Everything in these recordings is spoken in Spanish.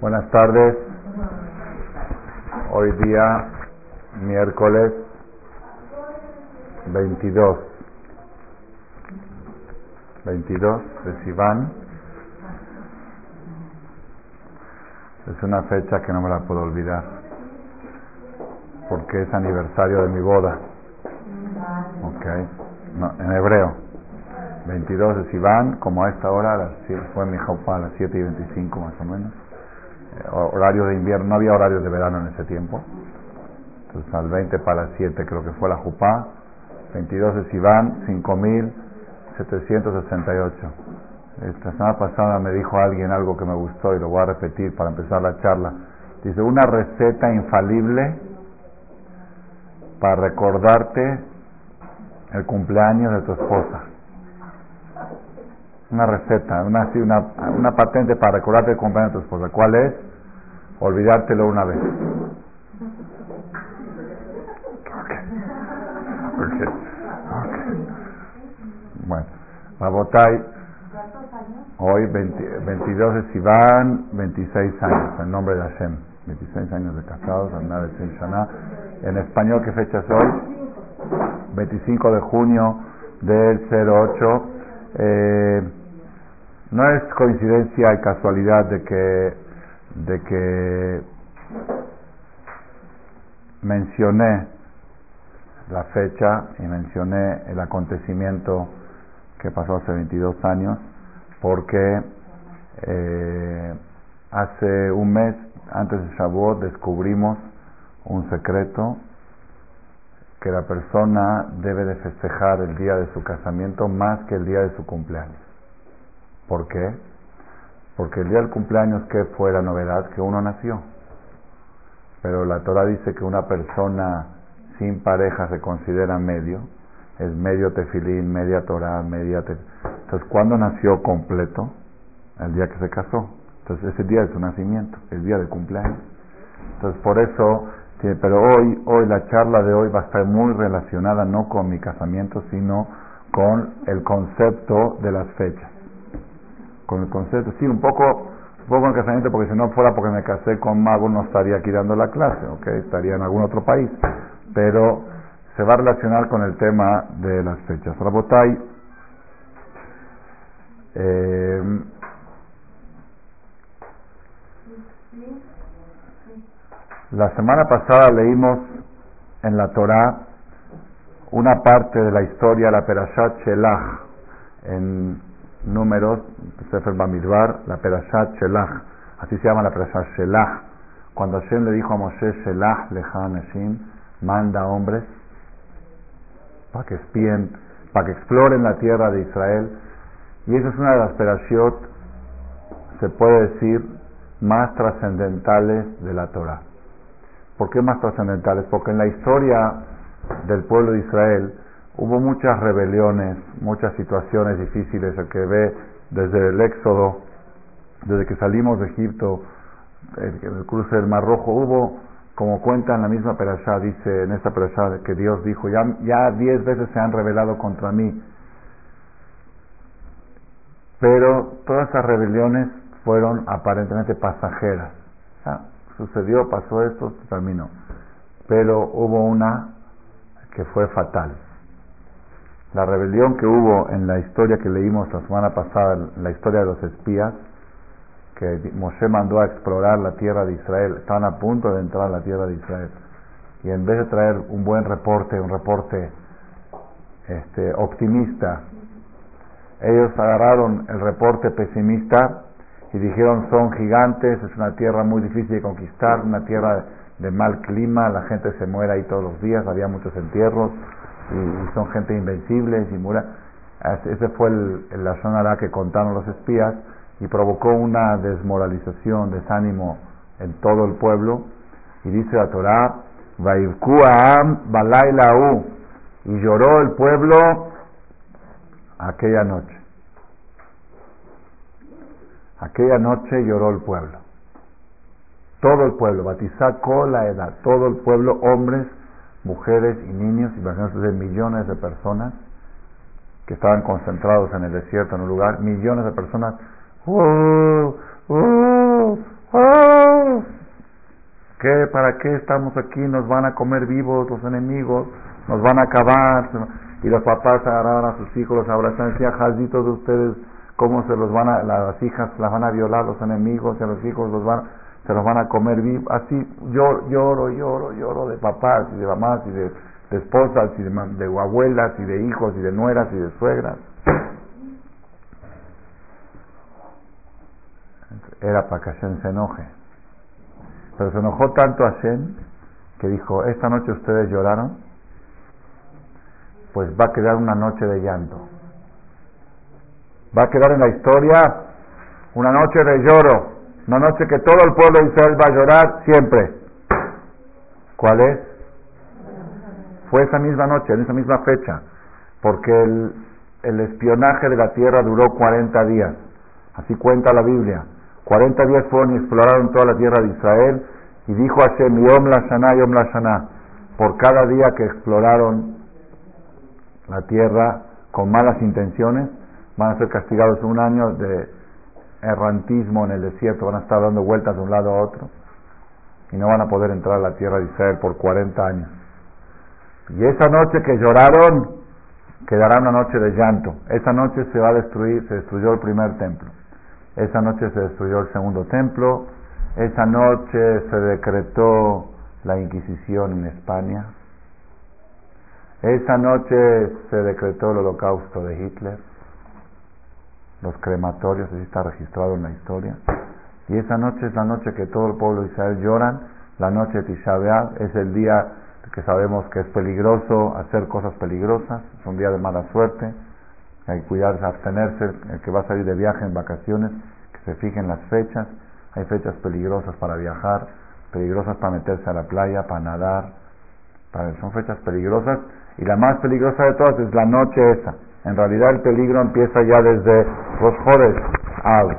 Buenas tardes. Hoy día, miércoles 22. 22 de Sivan. Es una fecha que no me la puedo olvidar. Porque es aniversario de mi boda. Ok. en hebreo. 22 de Sivan, como a esta hora, fue mi jopa a las 7 y 25 más o menos horario de invierno, no había horario de verano en ese tiempo. Entonces al 20 para 7 creo que fue la Jupá, 22 de Sivan, 5768. Esta semana pasada me dijo alguien algo que me gustó y lo voy a repetir para empezar la charla. Dice, una receta infalible para recordarte el cumpleaños de tu esposa. Una receta, una, una, una patente para recordarte el cumpleaños de tu esposa. ¿Cuál es? olvidártelo una vez. Okay. Okay. Bueno, Babotay, hoy 22 de Sivan, 26 años, en nombre de Hashem. 26 años de casados, En español, ¿qué fecha es hoy? 25 de junio del 08. Eh, no es coincidencia y casualidad de que de que mencioné la fecha y mencioné el acontecimiento que pasó hace 22 años porque eh, hace un mes antes de Shavuot descubrimos un secreto que la persona debe de festejar el día de su casamiento más que el día de su cumpleaños. ¿Por qué? Porque el día del cumpleaños, ¿qué fue la novedad? Que uno nació. Pero la Torah dice que una persona sin pareja se considera medio. Es medio tefilín, media Torah, media Entonces, ¿cuándo nació completo? El día que se casó. Entonces, ese día de su nacimiento, el día del cumpleaños. Entonces, por eso, pero hoy, hoy, la charla de hoy va a estar muy relacionada no con mi casamiento, sino con el concepto de las fechas con el concepto, sí, un poco, un poco en casamiento, porque si no fuera porque me casé con mago no estaría aquí dando la clase, ¿ok? Estaría en algún otro país, pero se va a relacionar con el tema de las fechas. Rabotay, eh, la semana pasada leímos en la Torah una parte de la historia, la Perashat Shelach, en números, Sefer Bamidbar, la Perashat Shelach, así se llama la Perashat Shelach. Cuando Hashem le dijo a Moshe, Shelach Lecha manda hombres para que espíen, para que exploren la tierra de Israel. Y esa es una de las Perashot, se puede decir, más trascendentales de la Torah. ¿Por qué más trascendentales? Porque en la historia del pueblo de Israel, Hubo muchas rebeliones, muchas situaciones difíciles, el que ve desde el Éxodo, desde que salimos de Egipto, el, cruce del Mar Rojo, hubo, como cuenta en la misma perashá, dice en esta perashá que Dios dijo, ya, ya diez veces se han rebelado contra mí, pero todas esas rebeliones fueron aparentemente pasajeras. sucedió, pasó esto, terminó. Pero hubo una que fue fatal. La rebelión que hubo en la historia que leímos la semana pasada, la historia de los espías, que Moshe mandó a explorar la tierra de Israel, estaban a punto de entrar a la tierra de Israel. Y en vez de traer un buen reporte, un reporte este, optimista, ellos agarraron el reporte pesimista y dijeron son gigantes, es una tierra muy difícil de conquistar, una tierra de mal clima, la gente se muere ahí todos los días, había muchos entierros, y, son gente invencible, y mura. Ese fue el, la zona que contaron los espías y provocó una desmoralización, desánimo en todo el pueblo. Y dice la Torah, y lloró el pueblo aquella noche. Aquella noche lloró el pueblo. Todo el pueblo, batizá la edad, todo el pueblo, hombres mujeres y niños, imagínense de millones de personas que estaban concentrados en el desierto, en un lugar, millones de personas Oh, oh, oh. ¿Qué? ¿Para qué estamos aquí? Nos van a comer vivos los enemigos, nos van a acabar. Y los papás agarraron a sus hijos, los abrazan y decían, jazitos de ustedes, cómo se los van a, las hijas las van a violar los enemigos, y los hijos los van, se los van a comer vivos. Así lloro, lloro, lloro, lloro de papás y de mamás y de, esposas y de, abuelas y de hijos y de nueras y de suegras. era para que Hashem se enoje. Pero se enojó tanto Hashem que dijo, esta noche ustedes lloraron, pues va a quedar una noche de llanto. Va a quedar en la historia una noche de lloro, una noche que todo el pueblo de Israel va a llorar siempre. ¿Cuál es? Fue esa misma noche, en esa misma fecha, porque el, espionaje de la tierra duró 40 días, así cuenta la Biblia. 40 días fueron y exploraron toda la tierra de Israel y dijo Hashem, Yom la Shana, Yom la Shana, por cada día que exploraron la tierra con malas intenciones, van a ser castigados un año de errantismo en el desierto, van a estar dando vueltas de un lado a otro y no van a poder entrar a la tierra de Israel por 40 años. Y esa noche que lloraron, quedará una noche de llanto. Esa noche se va a destruir, se destruyó el primer templo. Esa noche se destruyó el segundo templo. Esa noche se decretó la Inquisición en España. Esa noche se decretó el holocausto de Hitler. Los crematorios, así está registrado en la historia. Y esa noche es la noche que todo el pueblo de Israel lloran. La noche de Tisha es el día que sabemos que es peligroso hacer cosas peligrosas. Es un día de mala suerte hay que cuidarse, abstenerse, el que va a salir de viaje en vacaciones, que se fijen las fechas, hay fechas peligrosas para viajar, peligrosas para meterse a la playa, para nadar, para, son fechas peligrosas y la más peligrosa de todas es la noche esa. En realidad el peligro empieza ya desde los Jores Av,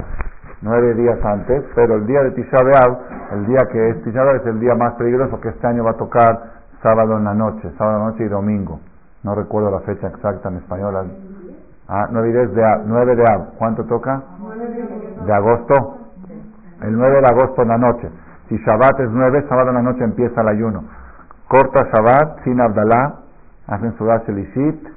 nueve días antes, pero el día de Tisha B'Av, el día que es Tisha es el día más peligroso que este año va a tocar sábado en la noche, sábado en la noche y domingo. No recuerdo la fecha exacta en español, Ah, 9 de, nueve de ab. ¿Cuánto toca? De agosto. El 9 de agosto en la noche. Si Shabbat es 9, sábado en la noche empieza el ayuno. Corta Shabbat, sin Abdalá, hacen Sudash Elishit.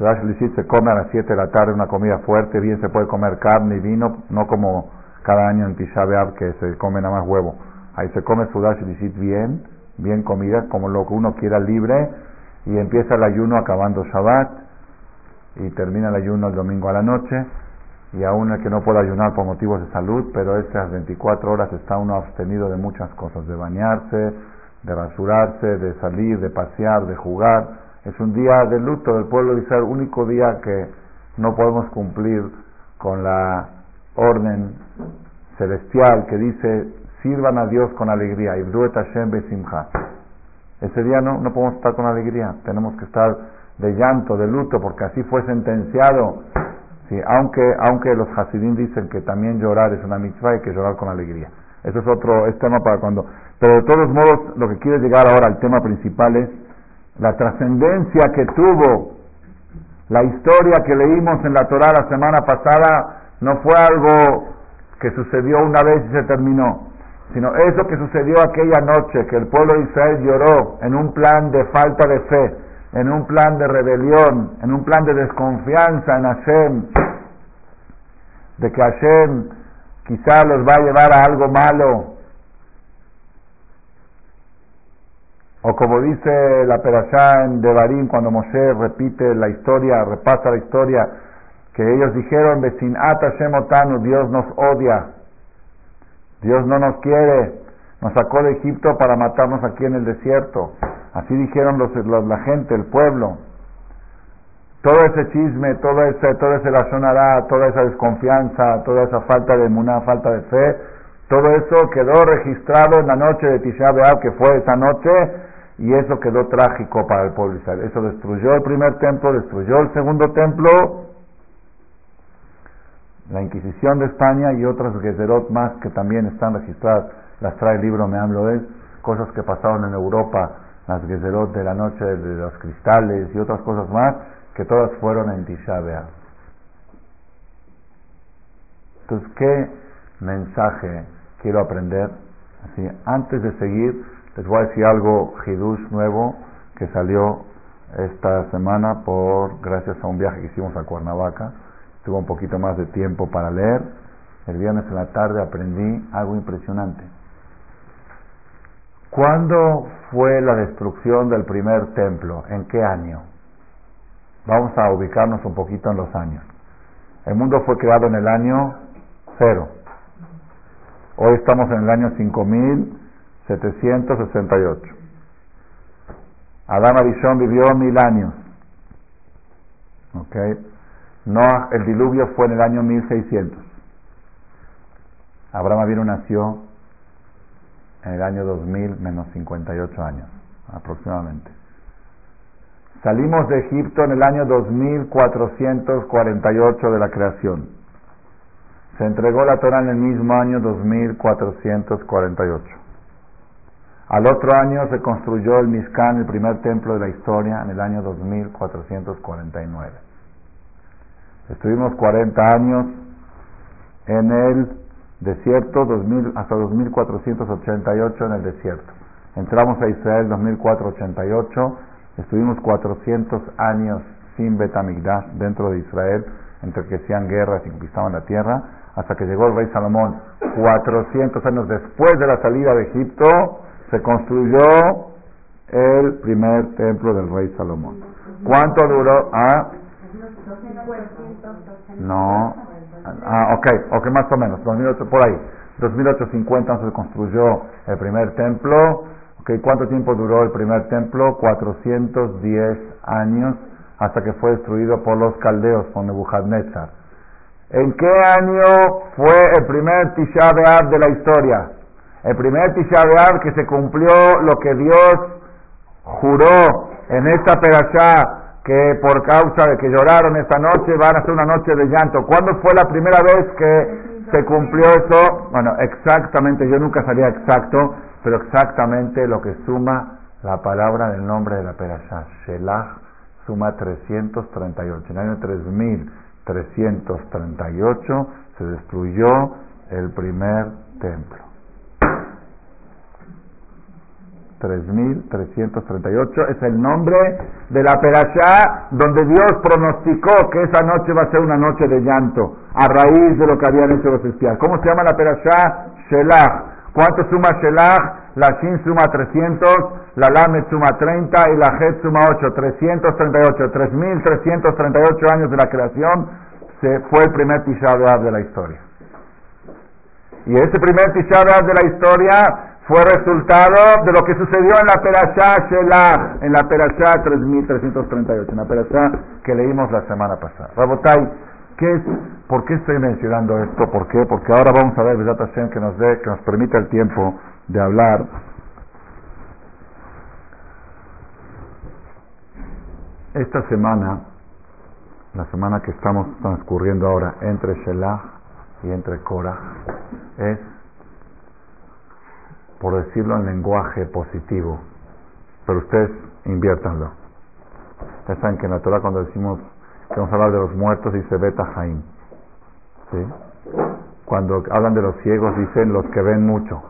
Elishit se come a las 7 de la tarde, una comida fuerte, bien se puede comer carne y vino, no como cada año en Tisha B'Av que se come nada más huevo. Ahí se come Sudash Elishit bien, bien comida, como lo que uno quiera libre, y empieza el ayuno acabando Shabbat y termina el ayuno el domingo a la noche y aún el que no puede ayunar por motivos de salud, pero estas 24 horas está uno abstenido de muchas cosas, de bañarse, de rasurarse, de salir, de pasear, de jugar. Es un día de luto del pueblo de Israel, único día que no podemos cumplir con la orden celestial que dice sirvan a Dios con alegría. Ese día no, no podemos estar con alegría, tenemos que estar de llanto, de luto, porque así fue sentenciado. Sí, aunque, aunque los Hasidim dicen que también llorar es una mitzvah, hay que llorar con alegría. Eso es otro es tema para cuando. Pero de todos modos, lo que quiero llegar ahora al tema principal es la trascendencia que tuvo la historia que leímos en la Torah la semana pasada. No fue algo que sucedió una vez y se terminó, sino eso que sucedió aquella noche, que el pueblo de Israel lloró en un plan de falta de fe en un plan de rebelión, en un plan de desconfianza en Hashem, de que Hashem quizá los va a llevar a algo malo. O como dice la Perashá en Devarim, cuando Moshe repite la historia, repasa la historia, que ellos dijeron, Besinat Hashem Otanu, Dios nos odia, Dios no nos quiere, nos sacó de Egipto para matarnos aquí en el desierto. Así dijeron los, la gente, el pueblo. Todo ese chisme, todo ese, todo ese razonará, toda esa desconfianza, toda esa falta de una falta de fe, todo eso quedó registrado en la noche de Tisha B'Av, que fue esa noche, y eso quedó trágico para el pueblo Israel. Eso destruyó el primer templo, destruyó el segundo templo, la Inquisición de España y otras Gezerot más que también están registradas, las trae el libro Me hablo de cosas que pasaron en Europa las Gezerot de la noche de los cristales y otras cosas más, que todas fueron en Tisha Entonces, ¿qué mensaje quiero aprender? Así, antes de seguir, les voy a decir algo hidush nuevo que salió esta semana por gracias a un viaje que hicimos a Cuernavaca. Tuve un poquito más de tiempo para leer. El viernes en la tarde aprendí algo impresionante. ¿Cuándo fue la destrucción del primer templo? ¿En qué año? Vamos a ubicarnos un poquito en los años. El mundo fue creado en el año cero. Hoy estamos en el año 5768. Adán Arishon vivió mil años. ¿Ok? Noah, el diluvio fue en el año 1600. Abraham Avinu nació en el año 2000 menos 58 años, aproximadamente. Salimos de Egipto en el año 2448 de la creación. Se entregó la Torah en el mismo año 2448. Al otro año se construyó el Mishkan, el primer templo de la historia, en el año 2449. Estuvimos 40 años en el desierto, 2000, hasta 2488 en el desierto. Entramos a Israel en 2488 Estuvimos 400 años sin Betamigdash dentro de Israel, entre que hacían guerras y conquistaban la tierra, hasta que llegó el rey Salomón. 400 años después de la salida de Egipto, se construyó el primer templo del rey Salomón. ¿Cuánto duró? Ah, no. Ah, ok, más o menos, 2008, por ahí. 2850 se construyó el primer templo ¿Cuánto tiempo duró el primer templo? 410 años hasta que fue destruido por los caldeos, por Nebuchadnezzar. ¿En qué año fue el primer Tisha de la historia? El primer Tisha B'Av que se cumplió lo que Dios juró en esta perashá que por causa de que lloraron esta noche van a ser una noche de llanto. ¿Cuándo fue la primera vez que se cumplió eso? Bueno, exactamente, yo nunca sabía exacto, pero exactamente lo que suma la palabra del nombre de la perashá, Shelach, suma 338. En el año 3338 se destruyó el primer templo. 3338 es el nombre de la perashá donde Dios pronosticó que esa noche va a ser una noche de llanto a raíz de lo que habían hecho los espías. ¿Cómo se llama la perashá? Shelach. ¿Cuánto suma Shelach? La Shin suma 300, la Lamed suma 30 y la Het suma 8. 338, 3338 años de la creación se fue el primer Tisha de la historia. Y ese primer Tisha de la historia fue resultado de lo que sucedió en la Perashá Shelah, en la Perashá 3338, en la Perashá que leímos la semana pasada. Rabotai, ¿qué es ¿Por qué estoy mencionando esto? ¿Por qué? Porque ahora vamos a ver que nos dé, que nos permita el tiempo de hablar. Esta semana, la semana que estamos transcurriendo ahora entre Shelah y entre Korah, es, por decirlo en lenguaje positivo, pero ustedes inviértanlo. Ya saben que en la Torah cuando decimos que vamos a hablar de los muertos dice Beta Jaim cuando hablan de los ciegos dicen los que ven mucho.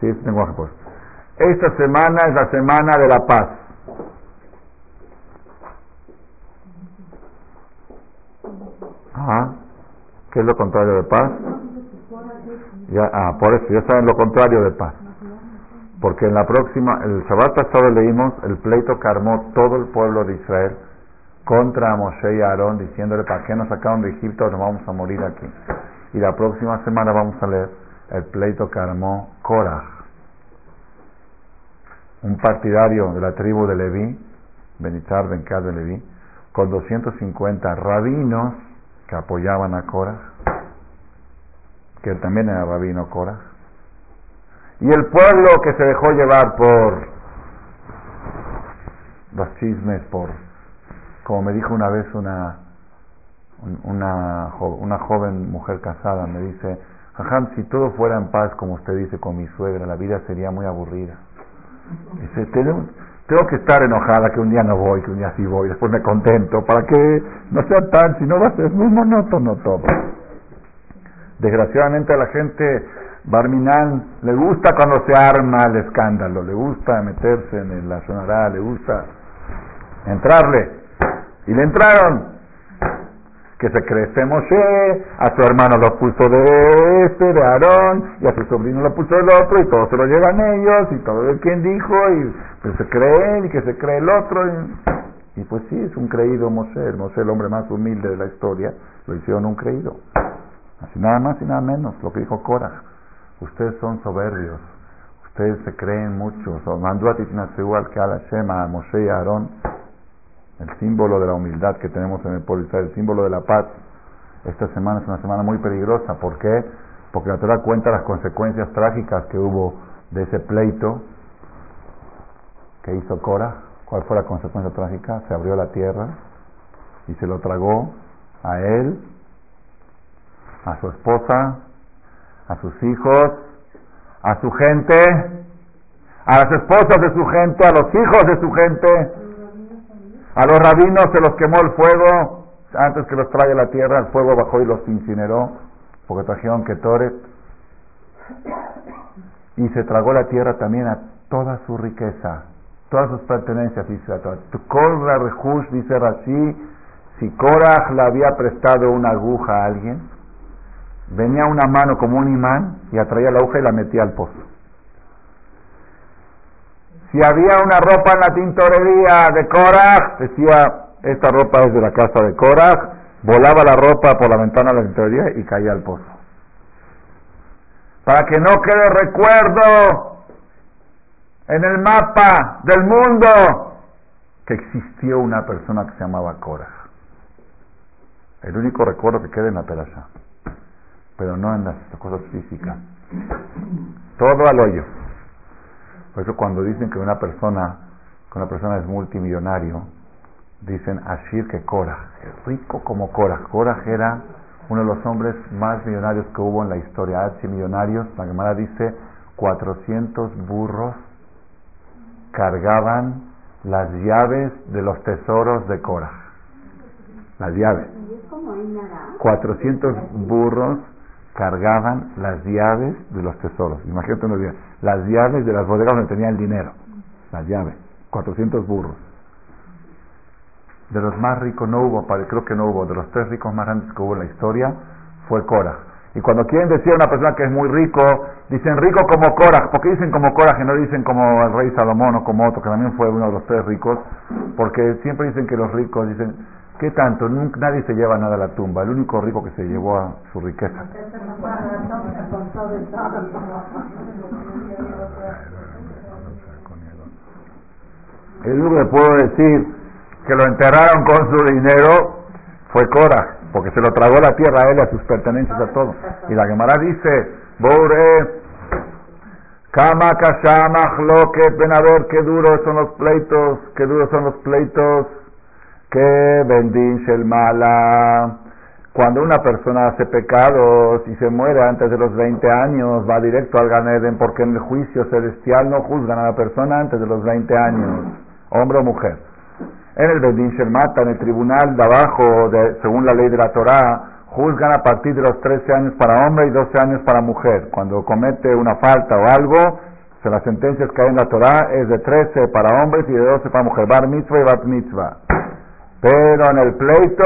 ¿Sí? lenguaje pues. Esta semana es la semana de la paz. ¿Qué es lo contrario de paz? Ya, ah, por eso, ya saben lo contrario de paz. Porque en la próxima, el Shabbat pasado leímos el pleito que armó todo el pueblo de Israel contra Moshe y Aarón diciéndole para qué nos sacaron de Egipto, nos vamos a morir aquí. Y la próxima semana vamos a leer el pleito que armó Korah, un partidario de la tribu de Leví, Benitzar Benkad de Leví, con 250 rabinos que apoyaban a Korah, que también era rabino Korah, y el pueblo que se dejó llevar por los chismes, por como me dijo una vez una, una, una joven mujer casada, me dice, Jajam, si todo fuera en paz, como usted dice, con mi suegra, la vida sería muy aburrida. Dice, tengo, tengo que estar enojada que un día no voy, que un día sí voy, después me contento, para que no sea tan, si no va a ser muy monótono todo. Desgraciadamente a la gente Barminán le gusta cuando se arma el escándalo, le gusta meterse en la zona, le gusta entrarle. Y le entraron. Que se cree este Moshe, a su hermano lo puso de este, de Aarón, y a su sobrino lo puso del otro, y todo se lo llevan ellos, y todo el quien dijo, y pues se cree él, y que se cree el otro. Y, pues sí, es un creído Moshe, Moshe el hombre más humilde de la historia, lo hicieron un creído. Así nada más y nada menos, lo que dijo Cora. Ustedes son soberbios, ustedes se creen mucho. Mandó a igual que a la Shema, a Moshe y a Aarón, el símbolo de la humildad que tenemos en el pueblo el símbolo de la paz. Esta semana es una semana muy peligrosa. ¿Por qué? Porque la da cuenta las consecuencias trágicas que hubo de ese pleito que hizo Cora. ¿Cuál fue la consecuencia trágica? Se abrió la tierra y se lo tragó a él, a su esposa a sus hijos, a su gente, a las esposas de su gente, a los hijos de su gente, a los rabinos se los quemó el fuego, antes que los traiga la tierra, el fuego bajó y los incineró, porque trajeron Ketoret, y se tragó la tierra también a toda su riqueza, todas sus pertenencias, dice Rehush, dice si Korach le había prestado una aguja a alguien, venía una mano como un imán y atraía la aguja y la metía al pozo. Si había una ropa en la tintorería de Korach, decía, esta ropa es de la casa de Korach, volaba la ropa por la ventana de la tintorería y caía al pozo. Para que no quede recuerdo en el mapa del mundo que existió una persona que se llamaba Korach. El único recuerdo que queda en la perasha pero no en las cosas físicas. Todo al hoyo. Por eso cuando dicen que una persona, que una persona es multimillonario, dicen Ashir que Korah, rico como Korah. Korah era uno de los hombres más millonarios que hubo en la historia, millonarios. La Gemara dice 400 burros cargaban las llaves de los tesoros de Korah. Las llaves. 400 burros cargaban las llaves de los tesoros. Imagínate unos días, las llaves de las bodegas donde tenía el dinero, las llaves, 400 burros. De los más ricos no hubo, creo que no hubo, de los tres ricos más grandes que hubo en la historia fue Cora. Y cuando quieren decir a una persona que es muy rico, dicen rico como Cora. ¿Por qué dicen como Cora y no dicen como el rey Salomón o como otro, que también fue uno de los tres ricos? Porque siempre dicen que los ricos dicen, ¿Qué tanto? Nunca, nadie se lleva nada a la tumba. El único rico que se llevó a su riqueza. El único que puedo decir que lo enterraron con su dinero fue Cora, porque se lo tragó la tierra a él, a sus pertenencias, a todo. Y la Gemara dice, Bore, Kama lo que qué duros son los pleitos, qué duros son los pleitos que bendice el mala. Cuando una persona hace pecados y se muere antes de los 20 años, va directo al Ganeden porque en el juicio celestial no juzgan a la persona antes de los 20 años, hombre o mujer. En el Bendin Mata, en el tribunal de abajo, de, según la ley de la Torá, juzgan a partir de los 13 años para hombre y 12 años para mujer. Cuando comete una falta o algo, las sentencias que hay en la Torá es de 13 para hombres y de 12 para mujer. Bar mitzvah y bat mitzvah. Pero en el pleito,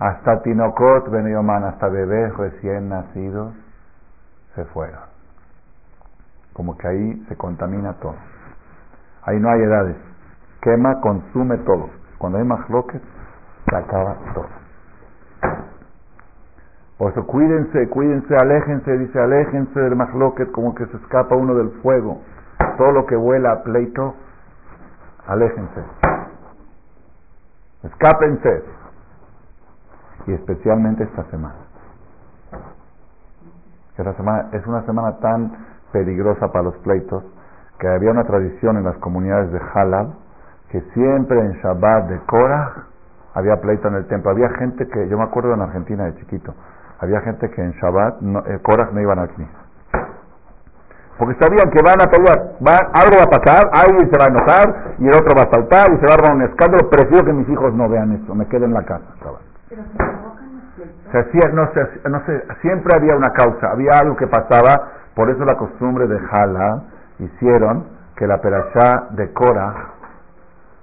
hasta Tinocot, Benioman, hasta bebés recién nacidos, se fueron. Como que ahí se contamina todo. Ahí no hay edades. Quema, consume todo. Cuando hay más loques, se acaba todo. Por eso cuídense, cuídense, aléjense, dice, aléjense del mahloket como que se escapa uno del fuego. Todo lo que vuela a pleito, aléjense. Escápense. Y especialmente esta semana. Esta semana es una semana tan peligrosa para los pleitos que había una tradición en las comunidades de Halab que siempre en Shabbat de Korah había pleito en el templo. Había gente que, yo me acuerdo en Argentina de chiquito, había gente que en Shabbat no, eh, Korah no iban a Knis. Porque sabían que van a pelear, algo va a pasar, alguien se va a enojar y el otro va a saltar y se va a armar un escándalo. Prefiero que mis hijos no vean esto, me queden en la casa. Pero se hacía, no, se, no siempre había una causa, había algo que pasaba, por eso la costumbre de Jala hicieron que la perashá de Cora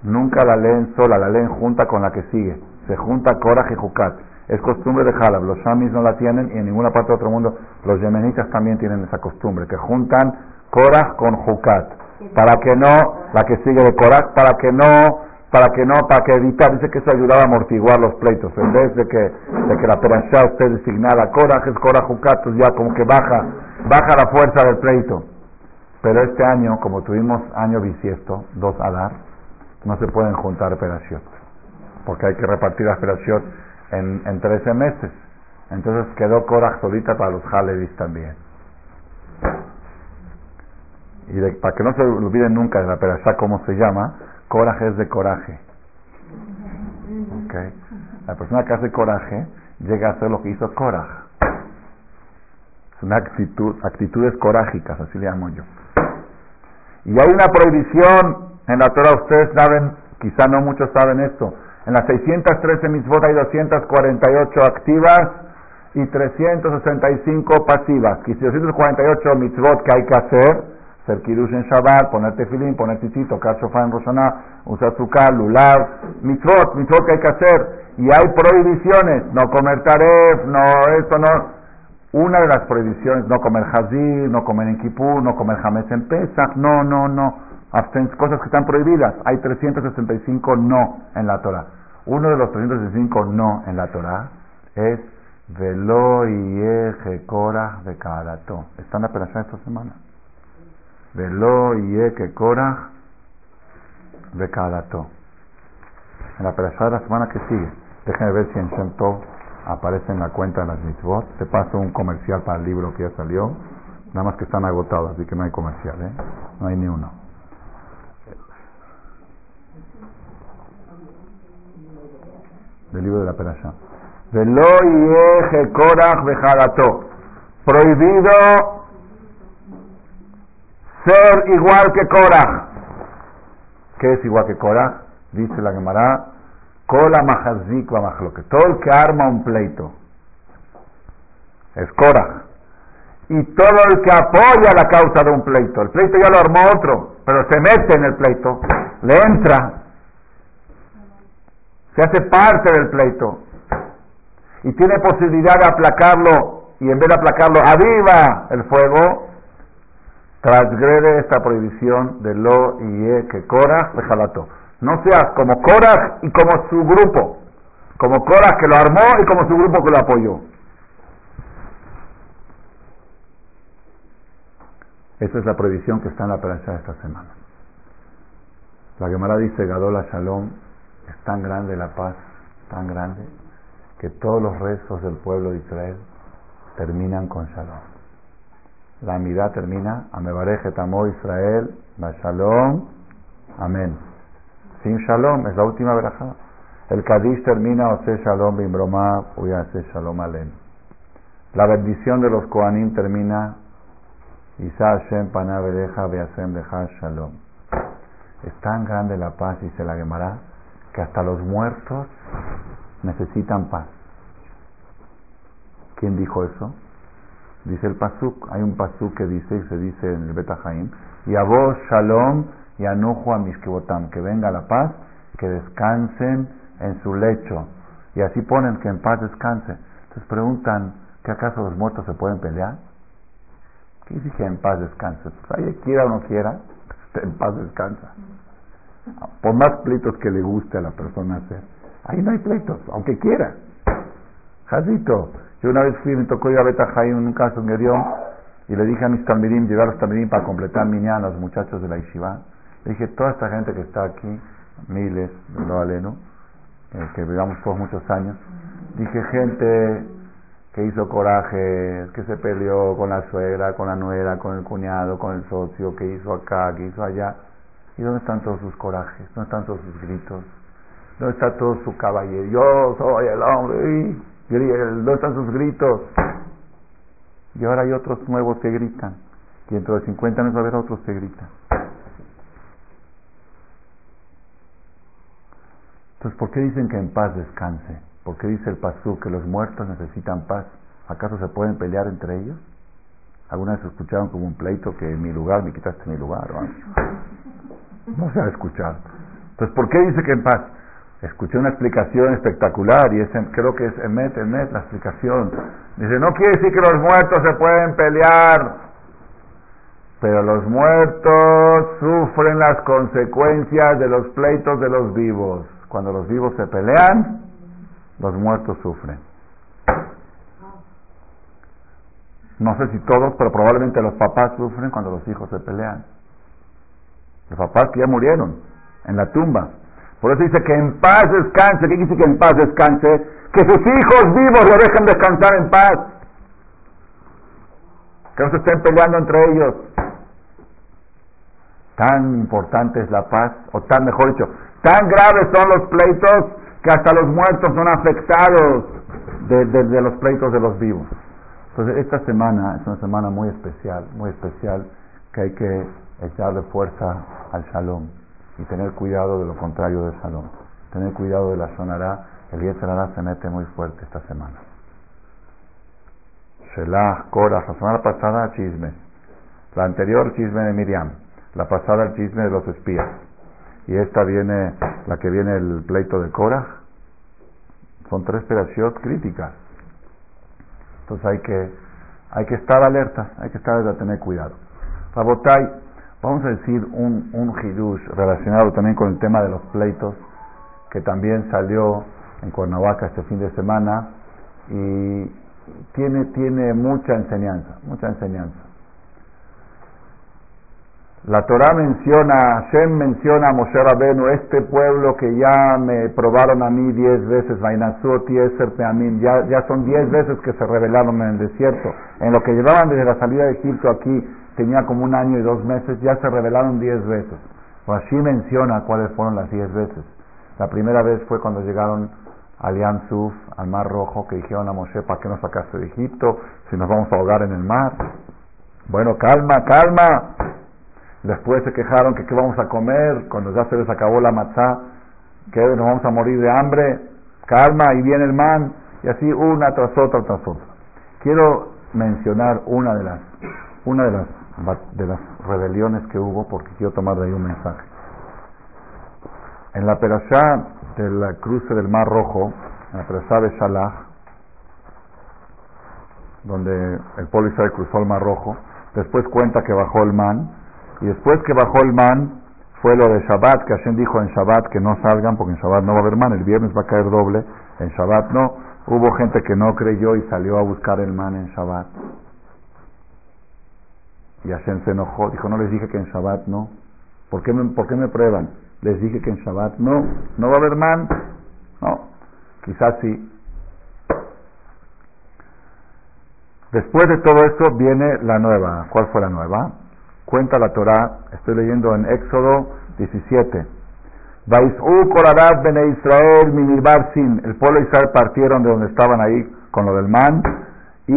nunca la leen sola, la leen junta con la que sigue. Se junta Cora y Jucat. Es costumbre de Jalab. Los Shamis no la tienen y en ninguna parte de otro mundo los yemenitas también tienen esa costumbre, que juntan Cora con Jucat. Para que no, la que sigue de Cora, para que no para que no, para que evitar, dice que eso ayudaba a amortiguar los pleitos, en vez de que, de que la perashá usted designara Cora, es Cora Jucat, pues ya como que baja, baja la fuerza del pleito. Pero este año, como tuvimos año bisiesto, dos Adar, no se pueden juntar operaciones, porque hay que repartir la operación en, en 13 meses. Entonces quedó Korach solita para los Halevis también. Y para que no se olviden nunca de la perashá cómo se llama, Coraje es de coraje. Okay. La persona que hace coraje llega a hacer lo que hizo Korach. Es una actitud, actitudes corágicas, así le llamo yo. Y hay una prohibición en la Torah, ustedes saben, quizá no muchos saben esto. En las 613 mitzvot hay 248 activas y 365 pasivas. Y 248 mitzvot que hay que hacer, hacer kirush en Shabbat, poner tefilín, poner tzitzit, tocar shofar en Roshaná, usar azúcar, lulav, mitzvot, mitzvot que hay que hacer. Y hay prohibiciones, no comer taref, no esto, no. Una de las prohibiciones, no comer hazir, no comer en Kippur, no comer james en Pesach, no, no, no. Cosas que están prohibidas. Hay 365 no en la Torah. Uno de los 365 no en la Torah es Velo y de Karato. Está en la operación esta semana. Velo y de Karato. En la operación de la semana que sigue. Déjenme ver si en Shem aparece en la cuenta de las mitzvot. Te paso un comercial para el libro que ya salió. Nada más que están agotados, así que no hay comercial, ¿eh? No hay ni uno. Del libro de la Perashá. Velo eje korach. Prohibido ser igual que Korach. ¿Qué es igual que Korach? Dice la Gemara, Kola mahazik que Todo el que arma un pleito es Korah. Y todo el que apoya la causa de un pleito. El pleito ya lo armó otro, pero se mete en el pleito, le entra, se hace parte del pleito y tiene posibilidad de aplacarlo y en vez de aplacarlo aviva el fuego, transgrede esta prohibición de lo y e que Korah le. No seas como Korah y como su grupo. Como Korah que lo armó y como su grupo que lo apoyó. Esa es la prohibición que está en la prensa de esta semana. La Gemara dice, Gadola Shalom, es tan grande la paz, tan grande, que todos los rezos del pueblo de Israel terminan con Shalom. La amidad termina, Amebareje Tamo Israel, Shalom, Amén. Sin shalom, es la última verajá. El Kadish termina, Ose shalom bimbroma, ase shalom alem. La bendición de los Koanim termina, Isa Hashem panavereja beasem deja shalom. Es tan grande la paz, dice la Gemara, que hasta los muertos necesitan paz. ¿Quién dijo eso? Dice el Pasuk. Hay un Pasuk que dice, y se dice en el Betahaim, y a vos shalom y anujo a mis que venga la paz, que descansen en su lecho. Y así ponen que en paz descanse. Entonces preguntan, ¿que acaso los muertos se pueden pelear? ¿Qué dice que en paz descanse? Pues ahí quiera o no quiera, en paz descansa. Por más pleitos que le guste a la persona hacer, ahí no hay pleitos, aunque quiera. Jadito, yo una vez fui, me tocó ir a Betajay en un caso en Gerión, y le dije a mis tamirim, llevar los tamirim para completar mi a los muchachos de la Ishiva. Dije, toda esta gente que está aquí, miles lo aleno, eh, que vivamos todos muchos años, dije, gente que hizo coraje, que se peleó con la suegra, con la nuera, con el cuñado, con el socio, que hizo acá, que hizo allá. ¿Y dónde están todos sus corajes? ¿Dónde están todos sus gritos? ¿Dónde está todo su caballero? Yo soy el hombre. ¿Dónde están sus gritos? Y ahora hay otros nuevos que gritan. Y dentro de 50 años va a haber otros que gritan. Entonces, ¿por qué dicen que en paz descanse? ¿Por qué dice el Pasú que los muertos necesitan paz? ¿Acaso se pueden pelear entre ellos? ¿Alguna vez escucharon como un pleito que en mi lugar me quitaste mi lugar? No se ha escuchado. Entonces, ¿por qué dice que en paz? Escuché una explicación espectacular y es creo que es Emet, Emet la explicación. Dice, no quiere decir que los muertos se pueden pelear, pero los muertos sufren las consecuencias de los pleitos de los vivos. Cuando los vivos se pelean, los muertos sufren. No sé si todos, pero probablemente los papás sufren cuando los hijos se pelean. Los papás que ya murieron en la tumba. Por eso dice que en paz descanse. ¿Qué dice que en paz descanse? Que sus hijos vivos lo dejen descansar en paz. Que no se estén peleando entre ellos. Tan importante es la paz, o tan mejor dicho, tan graves son los pleitos que hasta los muertos son afectados de, los pleitos de los vivos. Entonces, esta semana es una semana muy especial, muy especial, que hay que echarle fuerza al shalom y tener cuidado de lo contrario del shalom. Tener cuidado de la sonará. El Yetzerará se mete muy fuerte esta semana. Shelah, Korah, la semana pasada chisme. La anterior chisme de Miriam. La pasada el chisme de los espías y esta viene, la que viene el pleito de Cora, son tres operaciones críticas. Entonces hay que, hay que estar alerta, hay que estar a tener cuidado. Rabotai, vamos a decir un, un hidush relacionado también con el tema de los pleitos, que también salió en Cuernavaca este fin de semana y tiene, tiene mucha enseñanza, mucha enseñanza. La Torah menciona, Hashem menciona a Moshe Rabenu, este pueblo que ya me probaron a mí diez veces, ya, ya son diez veces que se rebelaron en el desierto. En lo que llevaban desde la salida de Egipto aquí, tenía como un año y dos meses, ya se rebelaron diez veces. Así menciona cuáles fueron las diez veces. La primera vez fue cuando llegaron al Yansuf, al Mar Rojo, que dijeron a Moshe, ¿para qué nos sacaste de Egipto? Si nos vamos a ahogar en el mar. Bueno, calma, calma. Después se quejaron que qué vamos a comer cuando ya se les acabó la matzá, que nos vamos a morir de hambre. Calma, y viene el man, y así una tras otra tras otra. Quiero mencionar una de las, una de las, de las rebeliones que hubo, porque quiero tomar de ahí un mensaje. En la perashá del cruce del Mar Rojo, en la perashá de Shalach, donde el pueblo cruzó el Mar Rojo, después cuenta que bajó el man, y después que bajó el man, fue lo de Shabbat, que Hashem dijo en Shabbat que no salgan porque en Shabbat no va a haber man, el viernes va a caer doble, en Shabbat no. Hubo gente que no creyó y salió a buscar el man en Shabbat. Y Hashem se enojó, dijo, no les dije que en Shabbat no. ¿Por qué me, por qué me prueban? Les dije que en Shabbat no, no va a haber man. No, quizás sí. Después de todo esto viene la nueva. ¿Cuál fue la nueva? Cuenta la Torah, estoy leyendo en Éxodo 17. Bene Israel. El pueblo de Israel partieron de donde estaban ahí con lo del man y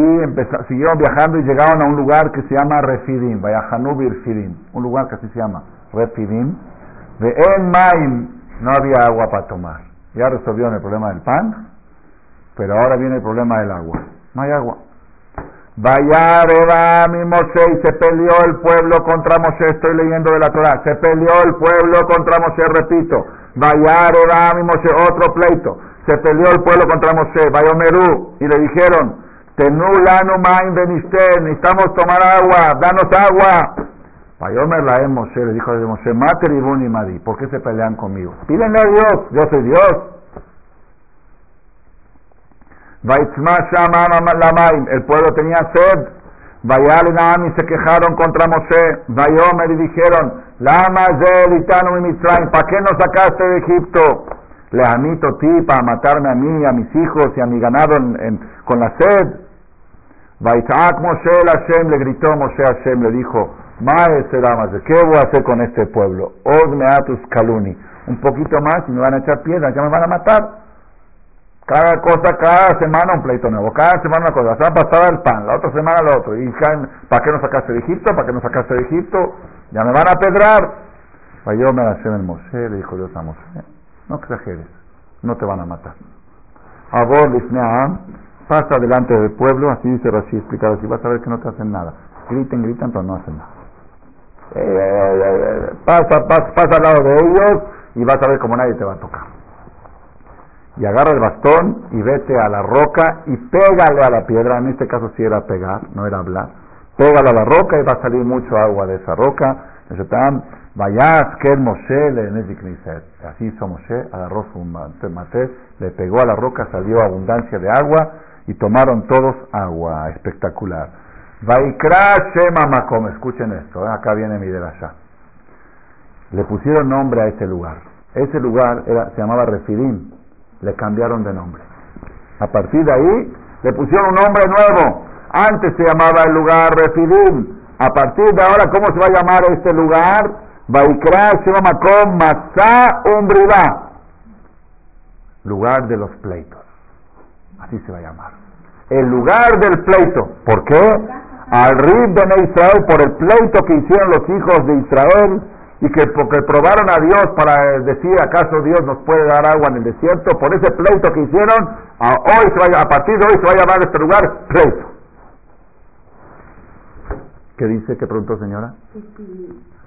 siguieron viajando y llegaron a un lugar que se llama Refidim, Vayahanu Birfidim, un lugar que así se llama Refidim. De En Maim no había agua para tomar. Ya resolvieron el problema del pan, pero ahora viene el problema del agua. No hay agua. Vaya mi Moshe y se peleó el pueblo contra Moshe, estoy leyendo de la Torah, se peleó el pueblo contra Moshe, repito, Vaya mi Moshe, otro pleito, se peleó el pueblo contra Moshe, Merú, y le dijeron, Tenulanu main beniste, necesitamos tomar agua, danos agua. Vayomer la Moshe, le dijo a Moshe, Mater y Madi, ¿por qué se pelean conmigo? Pídenle a Dios, yo soy Dios. El pueblo tenía sed. Y se quejaron contra Moshe. Vayomer y dijeron, Lama ¿para qué nos sacaste de Egipto? Le amito ti para matarme a mí, a mis hijos y a mi ganado con la sed. Vaitak Moshe el Hashem, le gritó Moshe Hashem, le dijo, Mae ¿qué voy a hacer con este pueblo? Osme atus kaluni. Un poquito más y me van a echar piedras, ya me van a matar. Cada cosa, cada semana un pleito nuevo, cada semana una cosa. La semana pasada el pan, la otra semana lo otro. Y ¿para qué nos sacaste de Egipto? ¿Para qué nos sacaste de Egipto? Ya me van a pedrar. Falló me el Moshe, le dijo Dios a Moshe, no exageres, no te van a matar. Abor Lisneam, pasa delante del pueblo, así dice Rashi explicado, así vas a ver que no te hacen nada. Griten, gritan, pero no hacen nada. Eh, eh, eh, pasa, pasa, pasa al lado de ellos y vas a ver como nadie te va a tocar. Y agarra el bastón y vete a la roca y pégale a la piedra, en este caso sí era pegar, no era hablar. Pégale a la roca y va a salir mucho agua de esa roca. Vayas, que Moshe le Así hizo Moshe, agarró su mate, le pegó a la roca, salió abundancia de agua y tomaron todos agua. Espectacular. Vaikra Shema Makom, escuchen esto, acá viene mi allá. Le pusieron nombre a ese lugar. Ese lugar era, se llamaba Refidim, le cambiaron de nombre. A partir de ahí le pusieron un nombre nuevo. Antes se llamaba el lugar Refidim. A partir de ahora, ¿cómo se va a llamar este lugar? Vaikra Shema Makom Masá Umbrida. Lugar de los pleitos. Así se va a llamar. El lugar del pleito. ¿Por qué? Al Rib de Israel, por el pleito que hicieron los hijos de Israel y que porque probaron a Dios para decir acaso Dios nos puede dar agua en el desierto, por ese pleito que hicieron, a, hoy se a partir de hoy se va a llamar este lugar pleito. ¿Qué dice? ¿Qué preguntó señora?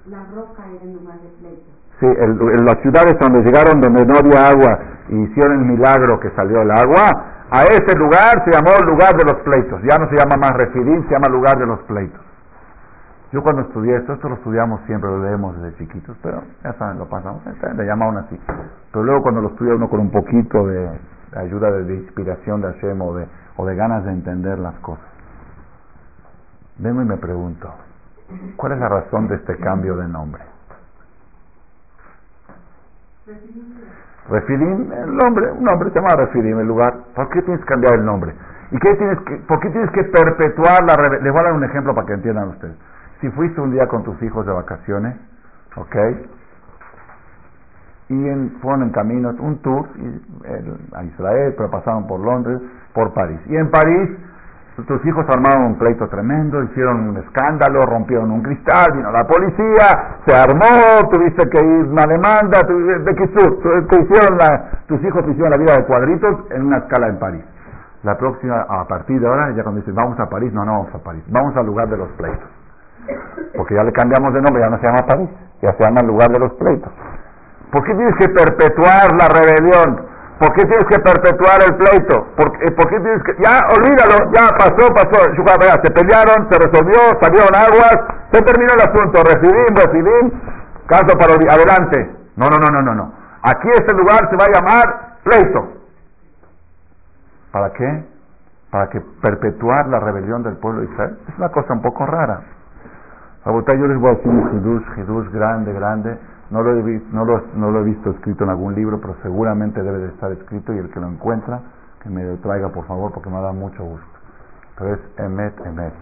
la roca era el lugar de pleito. Sí, en las ciudades donde llegaron, donde no había agua, y hicieron el milagro que salió el agua, a ese lugar se llamó lugar de los pleitos. Ya no se llama más refidim, se llama lugar de los pleitos. Yo cuando estudié esto, esto lo estudiamos siempre, lo leemos desde chiquitos, pero ya saben, lo pasamos, le llamaban así. Pero luego cuando lo estudia uno con un poquito de, ayuda, de, inspiración de Hashem o de, o de ganas de entender las cosas, vengo y me pregunto, ¿cuál es la razón de este cambio de nombre? Refidim, el nombre, un nombre se llama Refidim, el lugar. ¿Por qué tienes que cambiar el nombre? ¿Y qué tienes que, por qué tienes que perpetuar la Les voy a dar un ejemplo para que entiendan ustedes. Si fuiste un día con tus hijos de vacaciones, ¿ok? Y fueron en camino, un tour a Israel, pero pasaron por Londres, por París. Y en París tus hijos armaron un pleito tremendo, hicieron un escándalo, rompieron un cristal, vino la policía, se armó, tuviste que ir una demanda, de que te hicieron tus hijos te hicieron la vida de cuadritos en una escala en París. La próxima, a partir de ahora, ya cuando dicen vamos a París, no, no vamos a París, vamos al lugar de los pleitos. Porque ya le cambiamos de nombre, ya no se llama París, ya se llama el lugar de los pleitos. ¿Por qué tienes que perpetuar la rebelión? ¿Por qué tienes que perpetuar el pleito? ¿Por, eh, qué tienes que.? Ya, olvídalo, ya pasó, pasó. Se pelearon, se resolvió, salieron aguas, se terminó el asunto. Recibim, recibim, caso para adelante. No, no, no, no, no, no. Aquí este lugar se va a llamar pleito. ¿Para qué? Para que perpetuar la rebelión del pueblo de Israel. Es una cosa un poco rara. Yo les voy a decir un hidush, hidush grande, grande no lo, he, no, lo, no lo he visto escrito en algún libro, pero seguramente debe de estar escrito y el que lo encuentra, que me lo traiga por favor, porque me da mucho gusto. Pero es Emet, Emet.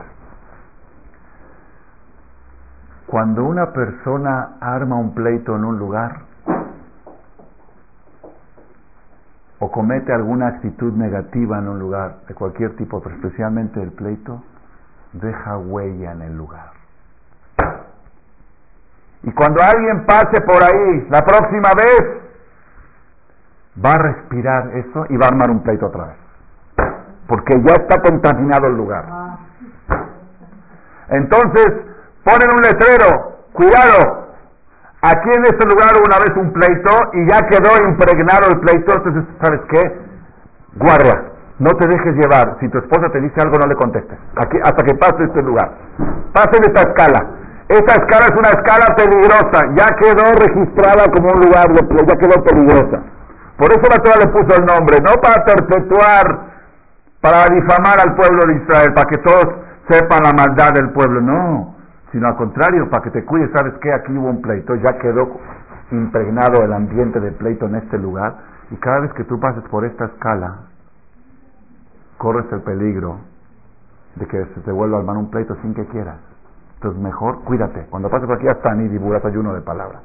Cuando una persona arma un pleito en un lugar o comete alguna actitud negativa en un lugar de cualquier tipo, pero especialmente el pleito, deja huella en el lugar. Y cuando alguien pase por ahí la próxima vez, va a respirar eso y va a armar un pleito otra vez. Porque ya está contaminado el lugar. Entonces, ponen un letrero, cuidado, aquí en este lugar una vez un pleito y ya quedó impregnado el pleito, entonces, ¿sabes qué? Guarda, no te dejes llevar. Si tu esposa te dice algo, no le contestes. Aquí, hasta que pase este lugar. Pase en esta escala. Esta escala es una escala peligrosa, ya quedó registrada como un lugar de ya quedó peligrosa. Por eso la Torah le puso el nombre, no para perpetuar, para difamar al pueblo de Israel, para que todos sepan la maldad del pueblo, no, sino al contrario, para que te cuides, sabes que aquí hubo un pleito, ya quedó impregnado el ambiente de pleito en este lugar, y cada vez que tú pases por esta escala, corres el peligro de que se te vuelva a armar un pleito sin que quieras. Entonces mejor cuídate. Cuando pases por aquí hasta ni diburas ayuno de palabras.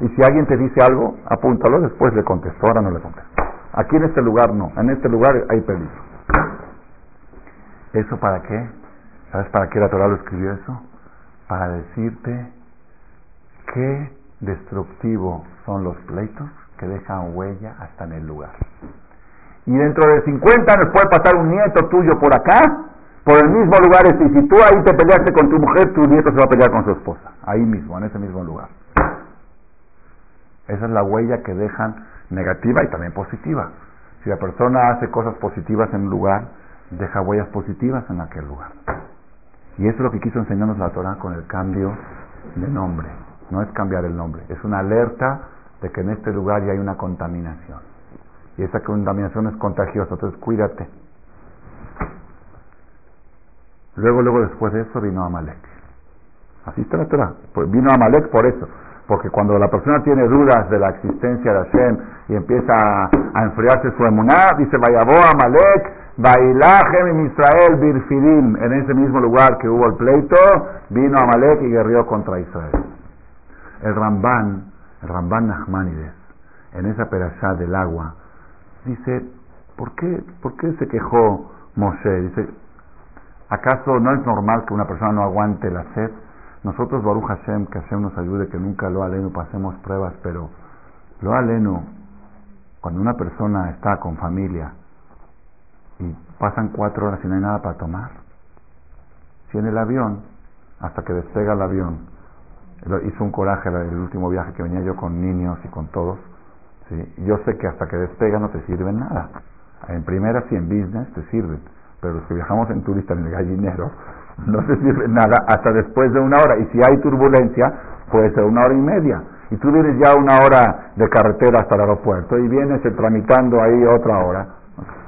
Y si alguien te dice algo, apúntalo, después le contesto, ahora no le contesto. Aquí en este lugar no, en este lugar hay peligro. ¿Eso para qué? ¿Sabes para qué la Torah lo escribió eso? Para decirte qué destructivo son los pleitos que dejan huella hasta en el lugar. Y dentro de 50 años puede pasar un nieto tuyo por acá, por el mismo lugar. Y si tú ahí te peleaste con tu mujer, tu nieto se va a pelear con su esposa. Ahí mismo, en ese mismo lugar. Esa es la huella que dejan negativa y también positiva. Si la persona hace cosas positivas en un lugar, deja huellas positivas en aquel lugar. Y eso es lo que quiso enseñarnos la Torah con el cambio de nombre. No es cambiar el nombre, es una alerta de que en este lugar ya hay una contaminación. Y esa contaminación es contagiosa, entonces cuídate. Luego, luego después de eso vino Amalek. Así está la Torah. Pues vino Amalek por eso. Porque cuando la persona tiene dudas de la existencia de Hashem y empieza a, enfriarse su emuná, dice, Vayabó Amalek, Bailajem en Israel Birfidim. En ese mismo lugar que hubo el pleito, vino Amalek y guerrió contra Israel. El Ramban, el Ramban Nachmanides, en esa perashá del agua, dice, ¿por qué, ¿por qué se quejó Moshe? Dice, ¿acaso no es normal que una persona no aguante la sed? Nosotros, Baruch Hashem, que Hashem nos ayude, que nunca lo aleno pasemos pruebas, pero lo aleno, cuando una persona está con familia y pasan cuatro horas y no hay nada para tomar, si en el avión, hasta que despega el avión, hizo un coraje el último viaje que venía yo con niños y con todos, ¿sí? yo sé que hasta que despega no te sirve nada. En primera, si en business te sirven, pero los que viajamos en turista en el gallinero, no se sirve nada hasta después de una hora. Y si hay turbulencia, puede ser una hora y media. Y tú vienes ya una hora de carretera hasta el aeropuerto y vienes tramitando ahí otra hora.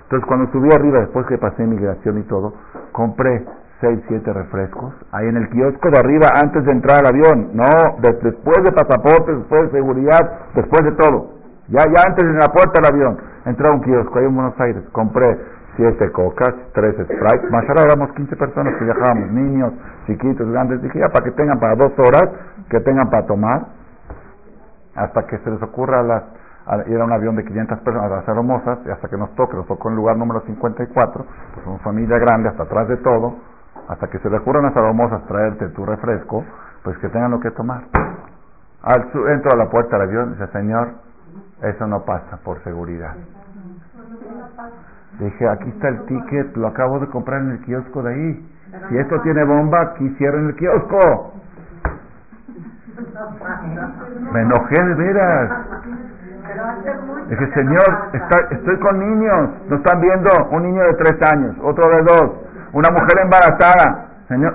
Entonces cuando subí arriba, después que pasé migración y todo, compré seis, siete refrescos ahí en el kiosco de arriba antes de entrar al avión. No, después de pasaporte, después de seguridad, después de todo. Ya, ya antes de la puerta del avión, entré a un kiosco ahí en Buenos Aires, compré siete cocas, tres sprites, ahora éramos 15 personas que viajábamos, niños, chiquitos, grandes, dije para que tengan para dos horas, que tengan para tomar, hasta que se les ocurra a las, era un avión de 500 personas, a las hermosas, y hasta que nos toque, nos tocó en lugar número 54, pues una familia grande, hasta atrás de todo, hasta que se les ocurran a las hermosas traerte tu refresco, pues que tengan lo que tomar. Al, entro a la puerta del avión, dice, señor, eso no pasa por seguridad. Dije, aquí está el ticket, lo acabo de comprar en el kiosco de ahí. Si esto tiene bomba, aquí cierren el kiosco. Me enojé de veras. Dije, señor, estoy con niños. No están viendo un niño de tres años, otro de dos, una mujer embarazada. Señor,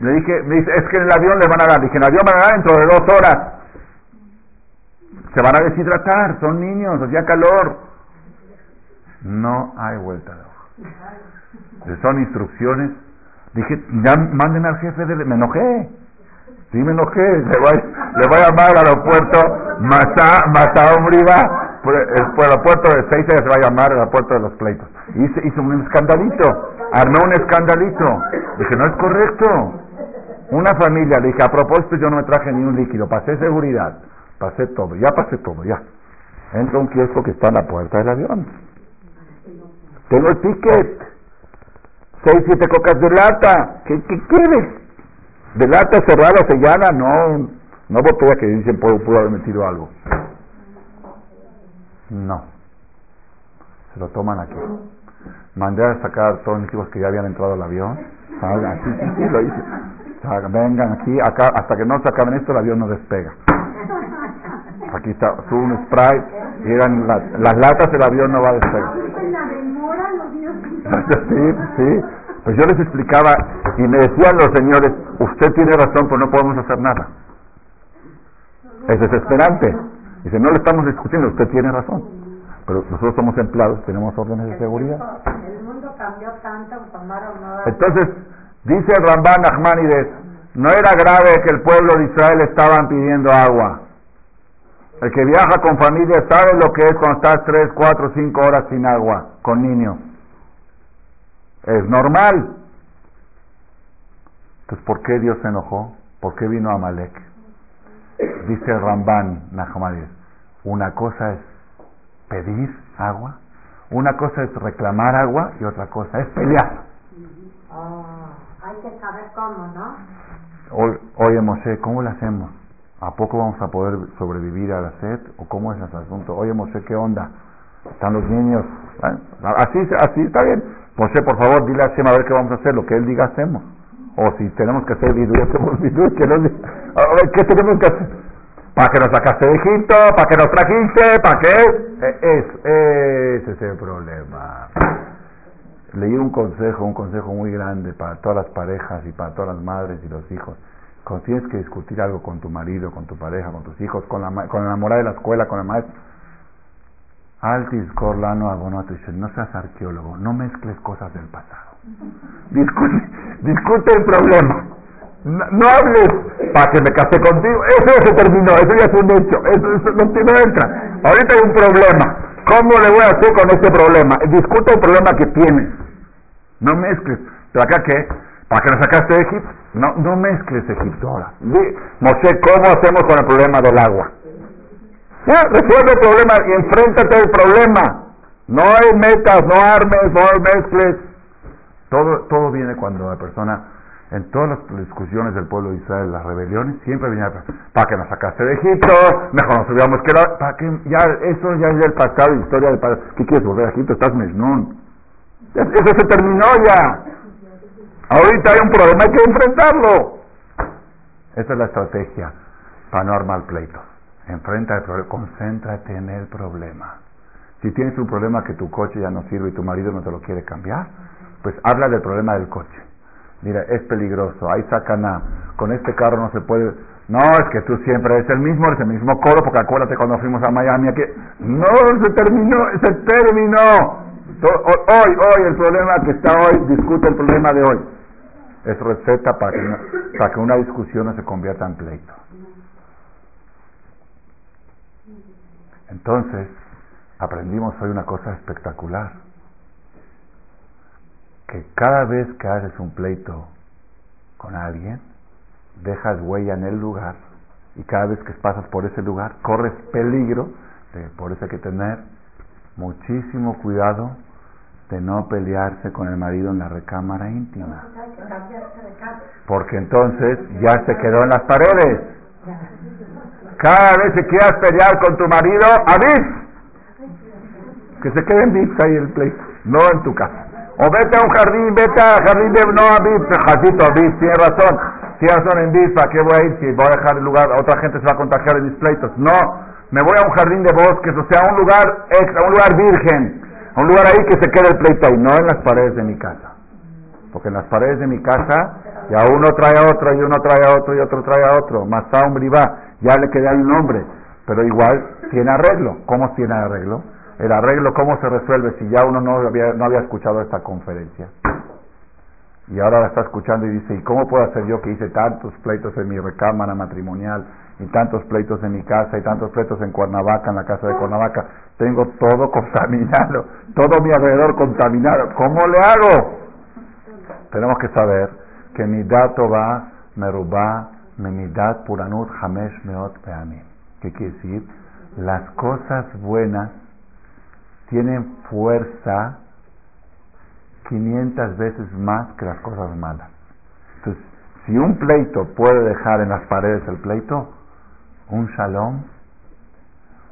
le dije, me dice, es que en el avión le van a dar. Dije, en el avión van a dar dentro de dos horas. Se van a deshidratar, son niños, hacía calor. No hay vuelta de hoja. Son instrucciones. Dije, ya manden al jefe de... Me enojé. Sí, me enojé. Le voy, a llamar al aeropuerto Masa, Masa Por el, aeropuerto de Seiza se va a llamar el aeropuerto de los pleitos. Hice, hizo un escandalito. Armó un escandalito. Dije, no es correcto. Una familia, le dije, a propósito yo no me traje ni un líquido. Pasé seguridad. Pasé todo. Ya pasé todo, ya. Entra un kiosco que está en la puerta del avión. Tengo el ticket. Seis, siete cocas de lata. ¿Qué, qué quieres? De lata cerrada, sellana, no, no botella que dicen pudo, pudo haber metido algo. No. Se lo toman aquí. Mandé a sacar todos mis hijos que ya habían entrado al avión. Salgan, sí, sí, sí, lo hice. vengan aquí, acá, hasta que no se acaben esto, el avión no despega. Aquí está, sube un sprite y eran las latas, el avión no va a despegar. sí, sí. Pues yo les explicaba y me decían los señores, usted tiene razón, pues no podemos hacer nada. Es desesperante. Dice, no le estamos discutiendo, usted tiene razón. Pero nosotros somos empleados, tenemos órdenes de seguridad. El mundo cambió tanto, Entonces, dice el Ramban Nachmanides, no era grave que el pueblo de Israel estaban pidiendo agua. El que viaja con familia sabe lo que es cuando estás 3, 4, 5 horas sin agua, con niños. Es normal. Entonces, ¿por qué Dios se enojó? ¿Por qué vino Amalek? Dice Ramban Nahmadiz, una cosa es pedir agua, una cosa es reclamar agua y otra cosa es pelear. Oh, hay que saber cómo, ¿no? Oye, Moshe, ¿cómo lo hacemos? ¿A poco vamos a poder sobrevivir a la sed? ¿O cómo es ese asunto? Oye, Moshe, ¿qué onda? Están los niños. Así, así está bien. José, por favor, dile a Hashem a ver qué vamos a hacer. Lo que él diga, hacemos. O si tenemos que hacer vidú, hacemos vidú. ¿Qué tenemos que hacer? ¿Para que nos sacaste de Egipto? ¿Para que nos trajiste? ¿Para qué? E, es, ese es el problema. Leí un consejo, un consejo muy grande para todas las parejas y para todas las madres y los hijos. Cuando tienes que discutir algo con tu marido, con tu pareja, con tus hijos, con la, con la enamorada de la escuela, con el maestro, Altis Corlano Abonato no seas arqueólogo, no mezcles cosas del pasado. Discute, discute el problema. No, hables para que me casé contigo. Eso ya se terminó, eso ya es un hecho. Eso, eso no, no entra. Ahorita hay un problema. ¿Cómo le voy a hacer con ese problema? Discute el problema que tienes. No mezcles. ¿Pero acá qué? ¿Para que nos sacaste de Egipto? No, no mezcles Egipto ahora. Moshe, ¿cómo hacemos con el problema del agua? Ya, resuelve el problema y enfréntate al problema. No hay metas, no armes, no mezcles. Todo, todo viene cuando la persona, en todas las discusiones del pueblo de Israel, las rebeliones, siempre viene para que nos sacaste de Egipto, mejor nos hubiéramos quedado, para que ya, eso ya es del pasado, historia del pasado. ¿Qué quieres volver a Egipto? Estás mesnún. Eso se terminó ya. Ahorita hay un problema, hay que enfrentarlo. Esa es la estrategia para no armar pleitos. Enfrenta el problema, concéntrate en el problema. Si tienes un problema que tu coche ya no sirve y tu marido no te lo quiere cambiar, pues habla del problema del coche. Mira, es peligroso, hay sacana, con este carro no se puede... No, es que tú siempre eres el mismo, eres el mismo codo, porque acuérdate cuando fuimos a Miami, aquí... No, se terminó, se terminó. Hoy, hoy, el problema que está hoy, discute el problema de hoy. Es receta para que, para que una discusión no se convierta en pleito. Entonces, aprendimos hoy una cosa espectacular, que cada vez que haces un pleito con alguien, dejas huella en el lugar y cada vez que pasas por ese lugar corres peligro, de, por eso hay que tener muchísimo cuidado de no pelearse con el marido en la recámara íntima. Porque entonces ya se quedó en las paredes. Cada vez que quieras pelear con tu marido, avis. Que se quede en VIPs ahí el pleito, no en tu casa. O vete a un jardín, vete a jardín de no a VIPs, jacito, VIPs, tienes razón. Tienes razón en VIPs, ¿para qué voy a ir si voy a dejar el lugar? Otra gente se va a contagiar en mis pleitos. No, me voy a un jardín de bosques, o sea, a un lugar extra, un lugar virgen. A un lugar ahí que se quede el pleito ahí, no en las paredes de mi casa. Porque en las paredes de mi casa ya uno trae a otro y uno trae a otro y otro trae a otro. Masá un bribá ya le queda un nombre, pero igual tiene arreglo. ¿Cómo tiene arreglo? El arreglo, ¿cómo se resuelve si ya uno no había, no había escuchado esta conferencia? Y ahora la está escuchando y dice, ¿y cómo puedo hacer yo que hice tantos pleitos en mi recámara matrimonial y tantos pleitos en mi casa y tantos pleitos en Cuernavaca, en la casa de Cuernavaca? Tengo todo contaminado, todo mi alrededor contaminado. ¿Cómo le hago? Tenemos que saber que mi dato va, merubá, Memidat Puranut Hamesh Meot. ¿Qué quiere decir? Las cosas buenas tienen fuerza 500 veces más que las cosas malas. Entonces, si un pleito puede dejar en las paredes el pleito, un shalom,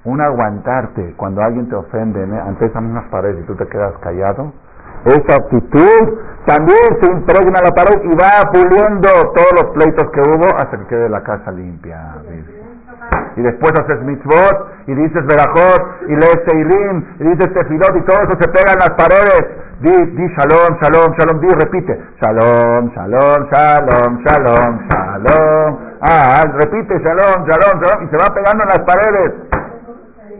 un aguantarte cuando alguien te ofende ante esas mismas paredes y tú te quedas callado, esa actitud también se impregna la pared y va puliendo todos los pleitos que hubo hasta que quede la casa limpia. Y después haces mitzvot y dices verajot y lees teilim y dices tefilot y todo eso se pega en las paredes. Di, di shalom, shalom, shalom, di, repite. Shalom, shalom, shalom, shalom, shalom. Ah, repite shalom, shalom, shalom y se va pegando en las paredes.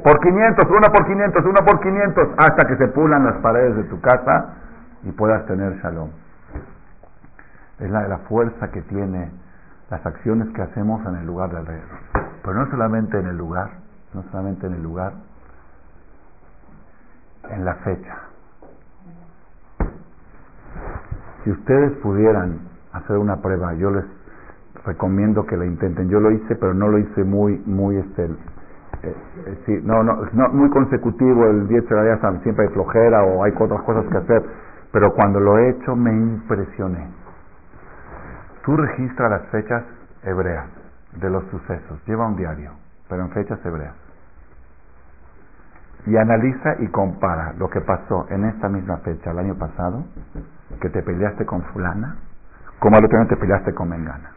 Por 500, uno por 500, uno por 500, hasta que se pulan las paredes de tu casa y puedas tener shalom. Es la, fuerza que tiene las acciones que hacemos en el lugar de alrededor. Pero no solamente en el lugar, no solamente en el lugar, en la fecha. Si ustedes pudieran hacer una prueba, yo les recomiendo que la intenten. Yo lo hice, pero no lo hice muy, muy este, eh, eh, no, no, no, muy consecutivo el 10 de la siempre hay flojera o hay otras cosas que hacer, pero cuando lo he hecho me impresioné. Tú registras las fechas hebreas de los sucesos, lleva un diario, pero en fechas hebreas. y analiza y compara lo que pasó en esta misma fecha el año pasado, que te peleaste con fulana, como al otro año te peleaste con Mengana.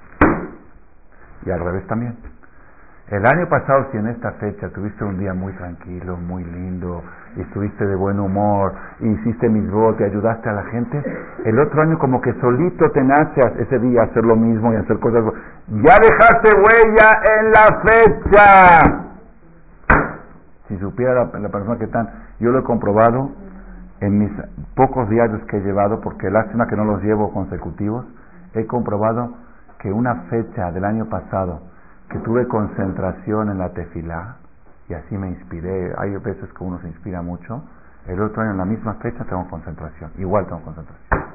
Y al revés también. El año pasado, si en esta fecha tuviste un día muy tranquilo, muy lindo, y estuviste de buen humor, hiciste mis votos ayudaste a la gente, el otro año como que solito te nace ese día hacer lo mismo y hacer cosas. Ya dejaste huella en la fecha. Si supiera la, persona que están, yo lo he comprobado en mis pocos diarios que he llevado, porque lástima que no los llevo consecutivos, he comprobado que una fecha del año pasado, que tuve concentración en la tefilá y así me inspiré. Hay veces que uno se inspira mucho. El otro año en la misma fecha tengo concentración, igual tengo concentración.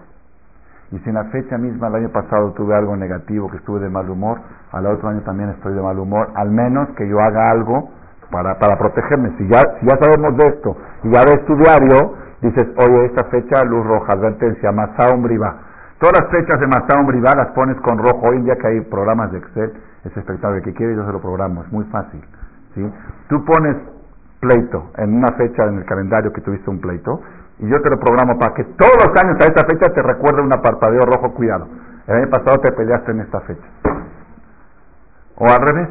Y si en la fecha misma el año pasado tuve algo negativo, que estuve de mal humor, al otro año también estoy de mal humor, al menos que yo haga algo para, para protegerme. Si ya, si ya sabemos de esto y ya ves tu diario, dices, oye, esta fecha, luz roja, advertencia, Masao Briva. Todas las fechas de Masao Briva las pones con rojo. Hoy en día que hay programas de Excel, es espectacular. Que quiere yo se lo programo, es muy fácil. ¿sí? Tú pones pleito en una fecha en el calendario que tuviste un pleito y yo te lo programo para que todos los años a esta fecha te recuerde un parpadeo rojo, cuidado. El año pasado te peleaste en esta fecha. O al revés,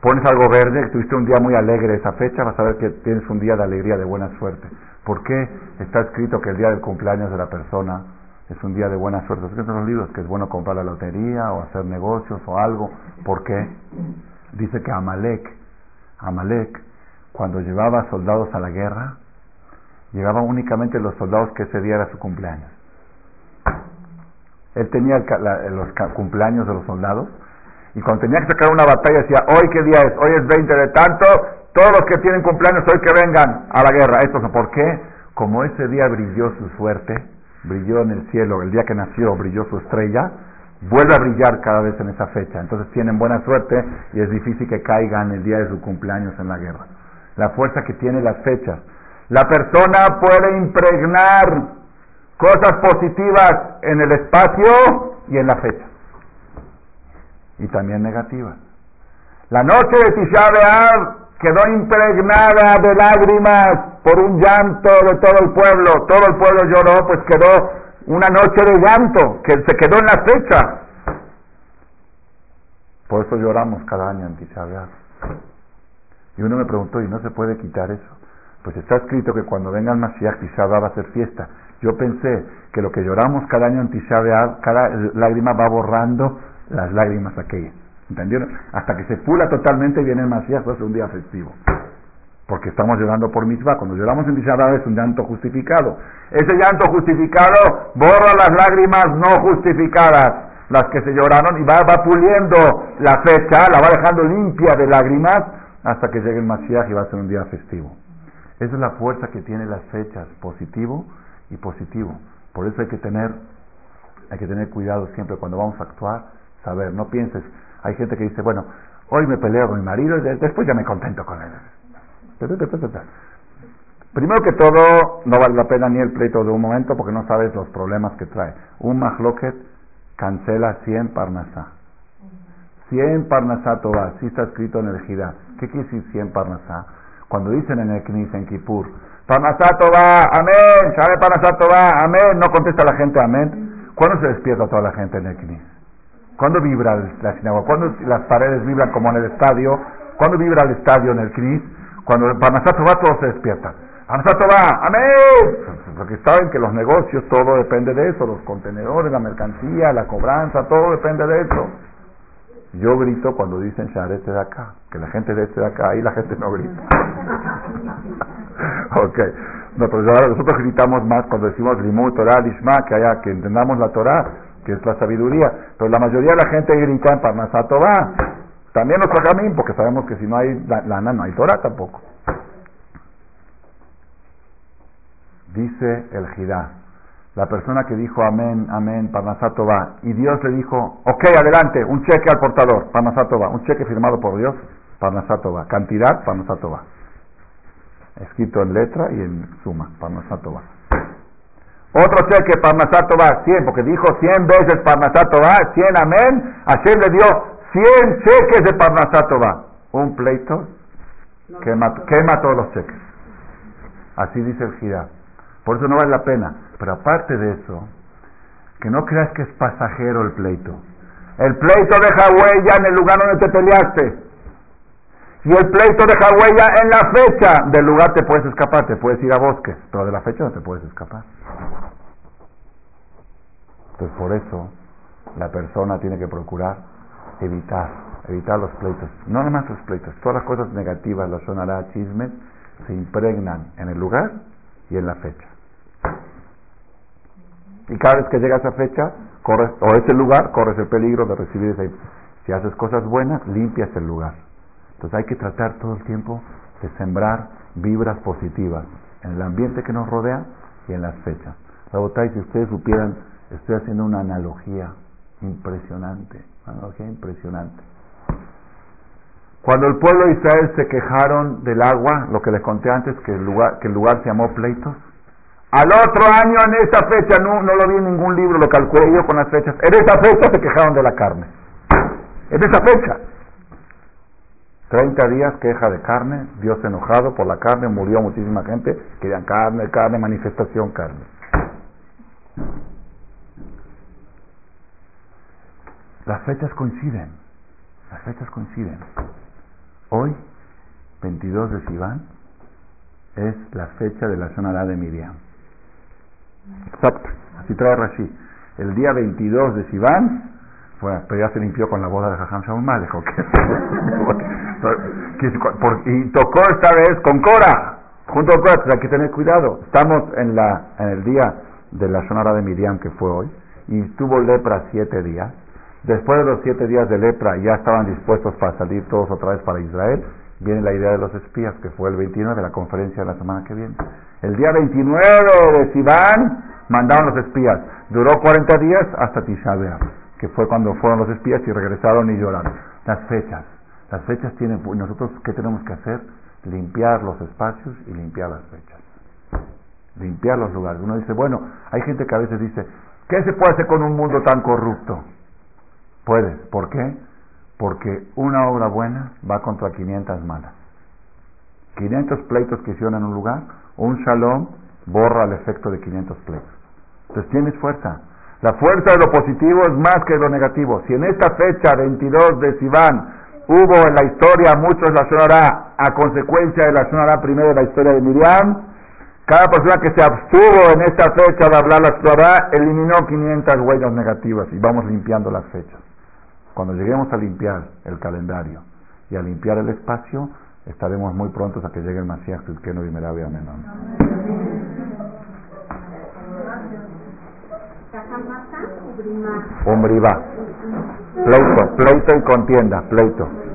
pones algo verde, que tuviste un día muy alegre esa fecha, vas a ver que tienes un día de alegría, de buena suerte. ¿Por qué está escrito que el día del cumpleaños de la persona es un día de buena suerte? Es son los libros que es bueno comprar la lotería o hacer negocios o algo. ¿Por qué? Dice que Amalek, Amalek, cuando llevaba soldados a la guerra, llevaba únicamente los soldados que ese día era su cumpleaños. Él tenía los cumpleaños de los soldados y cuando tenía que sacar una batalla decía, hoy qué día es, hoy es 20 de tanto, todos los que tienen cumpleaños hoy que vengan a la guerra. Esto ¿por qué? Como ese día brilló su suerte, brilló en el cielo, el día que nació brilló su estrella, vuelve a brillar cada vez en esa fecha. Entonces tienen buena suerte y es difícil que caigan el día de su cumpleaños en la guerra. La fuerza que tiene las fechas. La persona puede impregnar cosas positivas en el espacio y en la fecha y también negativas. La noche de Tisha quedó impregnada de lágrimas por un llanto de todo el pueblo. Todo el pueblo lloró, pues quedó una noche de llanto que se quedó en la fecha. Por eso lloramos cada año en Tisha Y uno me preguntó, ¿y no se puede quitar eso? Pues está escrito que cuando venga el Mashiach, Tisha va a ser fiesta. Yo pensé que lo que lloramos cada año en Tisha cada lágrima va borrando las lágrimas aquellas. ¿Entendieron? Hasta que se pula totalmente viene el Mashiach, es un día festivo. Porque estamos llorando por misma. Cuando lloramos en Tisha es un llanto justificado. Ese llanto justificado borra las lágrimas no justificadas, las que se lloraron, y va, va puliendo la fecha, la va dejando limpia de lágrimas, hasta que llegue el Mashiach y va a ser un día festivo. Esa es la fuerza que tienen las fechas, positivo y positivo. Por eso hay que tener, hay que tener cuidado siempre cuando vamos a actuar saber, no pienses, hay gente que dice, bueno, hoy me peleo con mi marido y después ya me contento con él. Primero que todo, no vale la pena ni el pleito de un momento porque no sabes los problemas que trae. Un mahloket cancela 100 parnasá. 100 parnasá toba, así está escrito en el Jidá. ¿Qué quiere decir 100 parnasá? Cuando dicen en el Knis, en Kippur, parnasá toba, amén, sabe parnasá toba, amén, no contesta la gente amén. ¿Cuándo se despierta toda la gente en el Knis? ¿Cuándo vibra la sinagoga? ¿Cuándo las paredes vibran como en el estadio? ¿Cuándo vibra el estadio en el CNIS? Cuando Parnasato va, todos se despiertan. Parnasato va, amén. Porque saben que los negocios, todo depende de eso, los contenedores, la mercancía, la cobranza, todo depende de eso. Yo grito cuando dicen este de acá, que la gente de este de acá, ahí la gente no grita. ok. nosotros gritamos más cuando decimos limut, Torah, Lishma, que haya, que entendamos la Torah que es la sabiduría. Pero la mayoría de la gente grita en Parnasato va. También los Jajamín, porque sabemos que si no hay lana, no hay Torah tampoco. Dice el Jidá, la persona que dijo amén, amén, Parnasato va, y Dios le dijo, ok, adelante, un cheque al portador, Parnasato va, un cheque firmado por Dios, Parnasato va, cantidad, Parnasato va. Escrito en letra y en suma, Parnasato va. Otro cheque, Parnasato va, 100, porque dijo 100 veces Parnasato va, 100 amén. Hashem le dio 100 cheques de Parnasato va. Un pleito quema, quema todos los cheques. Así dice el Gira. Por eso no vale la pena. Pero aparte de eso, que no creas que es pasajero el pleito. El pleito deja huella en el lugar donde te peleaste. Y el pleito deja huella en la fecha. Del lugar te puedes escapar, te puedes ir a bosques, pero de la fecha no te puedes escapar. Entonces por eso la persona tiene que procurar evitar, evitar los pleitos. No nada más los pleitos, todas las cosas negativas, los sonará, chismes, se impregnan en el lugar y en la fecha. Y cada vez que llega esa fecha, corres, o ese lugar, corres el peligro de recibir esa... Si haces cosas buenas, limpias el lugar. Entonces hay que tratar todo el tiempo de sembrar vibras positivas en el ambiente que nos rodea y en las fechas. Rabotay, si ustedes supieran, estoy haciendo una analogía impresionante, una analogía impresionante. Cuando el pueblo de Israel se quejaron del agua, lo que les conté antes, que el lugar, que el lugar se llamó pleitos, al otro año en esa fecha, no, no lo vi en ningún libro, lo calculé yo con las fechas, en esa fecha se quejaron de la carne. En esa fecha. 30 días queja de carne, Dios enojado por la carne, murió muchísima gente, querían carne, carne, manifestación, carne. Las fechas coinciden, las fechas coinciden. Hoy, 22 de Sivan, es la fecha de la zona de Miriam. Exacto, así trae Rashi. El día 22 de Sivan, bueno, pero ya se limpió con la boda de Jajam Shaul Malek, y tocó esta vez con Cora, junto con Cora, hay que tener cuidado. Estamos en, la, en el día de la sonora de Miriam, que fue hoy, y tuvo lepra siete días. Después de los siete días de lepra, ya estaban dispuestos para salir todos otra vez para Israel. Viene la idea de los espías, que fue el 29 de la conferencia de la semana que viene. El día 29 de Sivan mandaron los espías. Duró 40 días hasta Tisha que fue cuando fueron los espías y regresaron y lloraron. Las fechas. Las fechas tienen, nosotros, ¿qué tenemos que hacer? Limpiar los espacios y limpiar las fechas. Limpiar los lugares. Uno dice, bueno, hay gente que a veces dice, ¿qué se puede hacer con un mundo tan corrupto? Puedes. ¿Por qué? Porque una obra buena va contra 500 malas. 500 pleitos que hicieron en un lugar, un shalom borra el efecto de 500 pleitos. Entonces tienes fuerza. La fuerza de lo positivo es más que lo negativo. Si en esta fecha, 22 de Sivan, hubo en la historia muchos la sonará a consecuencia de la sonará primero de la historia de Miriam. Cada persona que se abstuvo en esta fecha de hablar la sonará eliminó 500 huellas negativas y vamos limpiando las fechas. Cuando lleguemos a limpiar el calendario y a limpiar el espacio, estaremos muy prontos a que llegue el Masías no y Merabe Va Pleito, pleito y contienda, pleito.